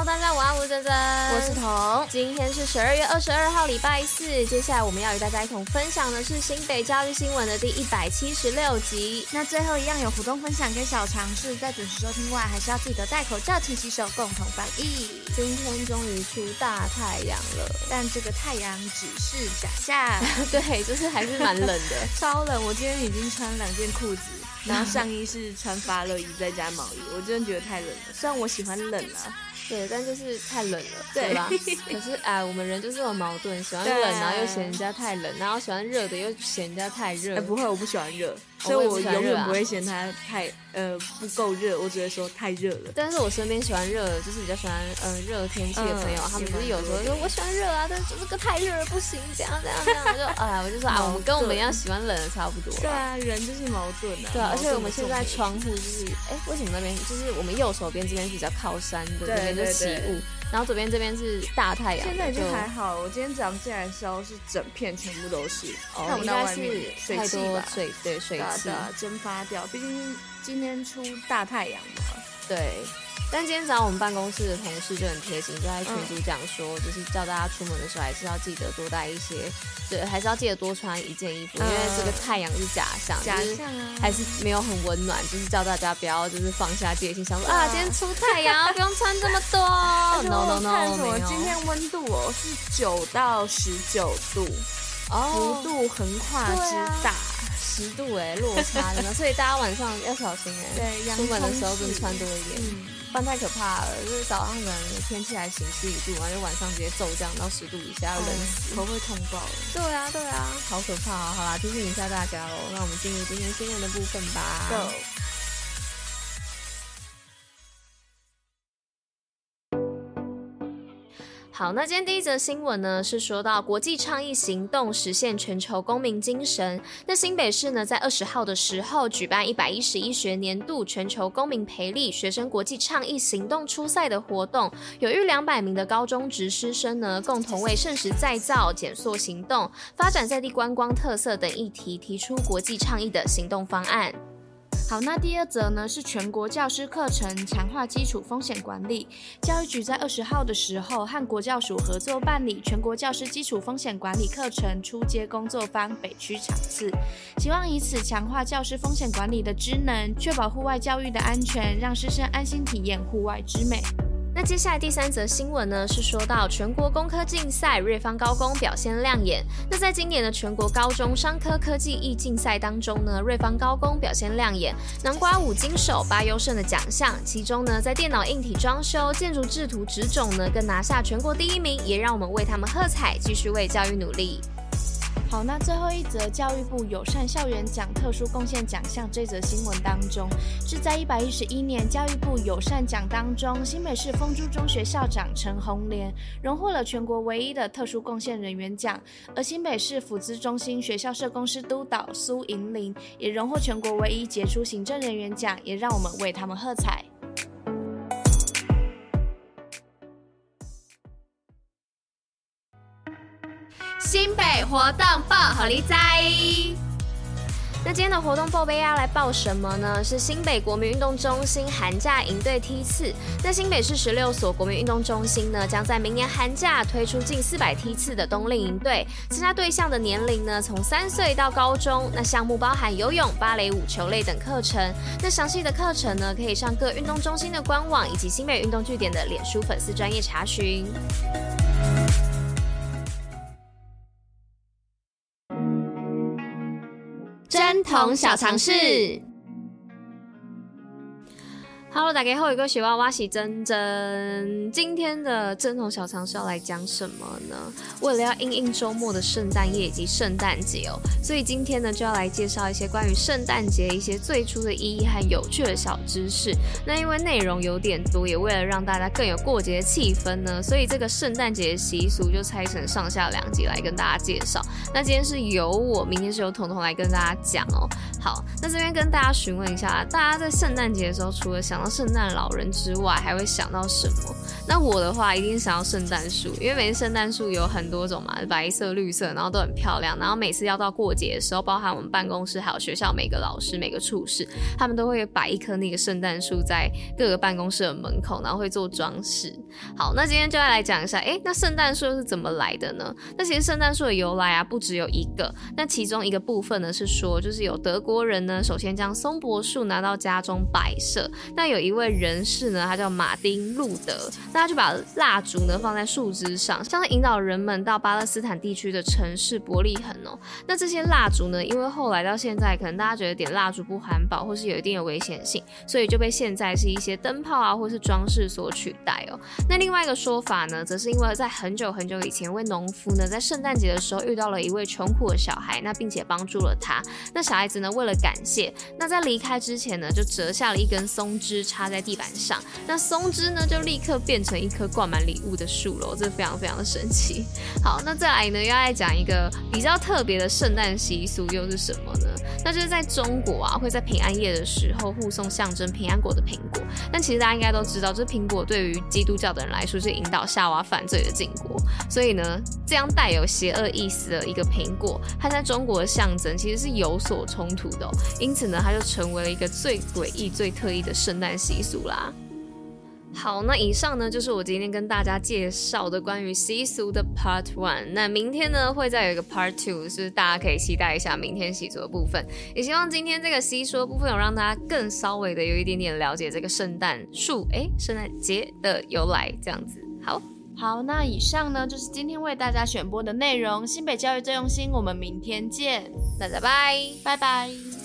Hello，大家晚安，我是珍珍，我是彤。今天是十二月二十二号，礼拜四。接下来我们要与大家一同分享的是新北教育新闻的第一百七十六集。那最后一样有活动分享跟小尝试，在准时收听外，还是要记得戴口罩、勤洗手，共同防疫。今天终于出大太阳了，但这个太阳只是假象。对，就是还是蛮冷的，超冷。我今天已经穿两件裤子，然后上衣是穿发热衣再加毛衣，我真的觉得太冷了。虽然我喜欢冷啊。对，但就是太冷了，对吧？可是哎，我们人就是有矛盾，喜欢冷，然后又嫌人家太冷，然后喜欢热的又嫌人家太热。哎，不会，我不喜欢热。所以我永远不会嫌它太呃不够热，我只会说太热了。但是我身边喜欢热的，就是比较喜欢嗯热天气的朋友，他们不是有时候说我喜欢热啊，但是这个太热了不行，怎样怎样怎样，我就哎，我就说啊，我们跟我们一样喜欢冷的差不多。对啊，人就是矛盾啊。对啊，而且我们现在窗户就是哎，为什么那边就是我们右手边这边是比较靠山的，这边就起雾。然后左边这边是大太阳，现在已经还好。我今天早上进来的时候是整片全部都是，哦，应该是水汽吧？水对水汽蒸发掉，毕竟今天出大太阳嘛。对。但今天早上我们办公室的同事就很贴心，就在群组讲说，嗯、就是叫大家出门的时候还是要记得多带一些，对，还是要记得多穿一件衣服，嗯、因为这个太阳是假象，假象啊，还是没有很温暖，就是叫大家不要就是放下戒心，想说啊，今天出太阳，不用穿这么多。No no no，我今天温度哦是九到十九度，哦，幅度横跨之大。十度哎，落差的，所以大家晚上要小心哎。对，出门的时候不能穿多一点，嗯，不然太可怕了。就是早上可能天气还行，十几度，然后晚上直接骤降到十度以下，要冷死，头会痛爆。对啊，对啊，好可怕啊。好啦，提醒一下大家喽，那我们进入今天新闻的部分吧。Go。好，那今天第一则新闻呢，是说到国际倡议行动实现全球公民精神。那新北市呢，在二十号的时候举办一百一十一学年度全球公民培力学生国际倡议行动初赛的活动，有逾两百名的高中职师生呢，共同为剩食再造、减塑行动、发展在地观光特色等议题提出国际倡议的行动方案。好，那第二则呢，是全国教师课程强化基础风险管理。教育局在二十号的时候和国教署合作办理全国教师基础风险管理课程初阶工作坊北区场次，希望以此强化教师风险管理的职能，确保户外教育的安全，让师生安心体验户外之美。那接下来第三则新闻呢，是说到全国工科竞赛，瑞芳高工表现亮眼。那在今年的全国高中商科科技艺竞赛当中呢，瑞芳高工表现亮眼，南瓜五金手、八优胜的奖项。其中呢，在电脑硬体装修、建筑制图纸种呢，更拿下全国第一名，也让我们为他们喝彩，继续为教育努力。好，那最后一则教育部友善校园奖特殊贡献奖项这则新闻当中，是在一百一十一年教育部友善奖当中，新北市丰珠中学校长陈红莲荣获了全国唯一的特殊贡献人员奖，而新北市辅资中心学校社工师督导苏银玲也荣获全国唯一杰出行政人员奖，也让我们为他们喝彩。新北活动报虎哩知。那今天的活动报备要来报什么呢？是新北国民运动中心寒假营队梯次。那新北市十六所国民运动中心呢，将在明年寒假推出近四百梯次的冬令营队，参加对象的年龄呢，从三岁到高中。那项目包含游泳、芭蕾舞、球类等课程。那详细的课程呢，可以上各运动中心的官网以及新北运动据点的脸书粉丝专业查询。从小尝试 Hello，大家好，一个喜娃娃是珍珍。今天的贞童小常识要来讲什么呢？为了要应应周末的圣诞夜以及圣诞节哦，所以今天呢就要来介绍一些关于圣诞节一些最初的意义和有趣的小知识。那因为内容有点多，也为了让大家更有过节的气氛呢，所以这个圣诞节的习俗就拆成上下两集来跟大家介绍。那今天是由我，明天是由彤彤来跟大家讲哦。好，那这边跟大家询问一下，大家在圣诞节的时候，除了想圣诞老人之外，还会想到什么？那我的话一定想要圣诞树，因为每次圣诞树有很多种嘛，白色、绿色，然后都很漂亮。然后每次要到过节的时候，包含我们办公室还有学校每个老师、每个处室，他们都会摆一棵那个圣诞树在各个办公室的门口，然后会做装饰。好，那今天就要来讲一下，诶，那圣诞树是怎么来的呢？那其实圣诞树的由来啊，不只有一个。那其中一个部分呢，是说就是有德国人呢，首先将松柏树拿到家中摆设。那有一位人士呢，他叫马丁路德，他就把蜡烛呢放在树枝上，像是引导人们到巴勒斯坦地区的城市伯利恒哦。那这些蜡烛呢，因为后来到现在，可能大家觉得点蜡烛不环保，或是有一定的危险性，所以就被现在是一些灯泡啊，或是装饰所取代哦。那另外一个说法呢，则是因为在很久很久以前，一位农夫呢，在圣诞节的时候遇到了一位穷苦的小孩，那并且帮助了他。那小孩子呢，为了感谢，那在离开之前呢，就折下了一根松枝插在地板上。那松枝呢，就立刻变成成一棵挂满礼物的树喽，这非常非常的神奇。好，那再来呢，要来讲一个比较特别的圣诞习俗，又是什么呢？那就是在中国啊，会在平安夜的时候护送象征平安果的苹果。但其实大家应该都知道，这苹果对于基督教的人来说是引导夏娃犯罪的禁果，所以呢，这样带有邪恶意思的一个苹果，它在中国的象征其实是有所冲突的。因此呢，它就成为了一个最诡异、最特异的圣诞习俗啦。好，那以上呢就是我今天跟大家介绍的关于习俗的 Part One。那明天呢会再有一个 Part Two，是大家可以期待一下明天习俗的部分。也希望今天这个习俗的部分有让大家更稍微的有一点点了解这个圣诞树，哎，圣诞节的由来这样子。好，好，那以上呢就是今天为大家选播的内容。新北教育最用心，我们明天见，大家拜拜拜。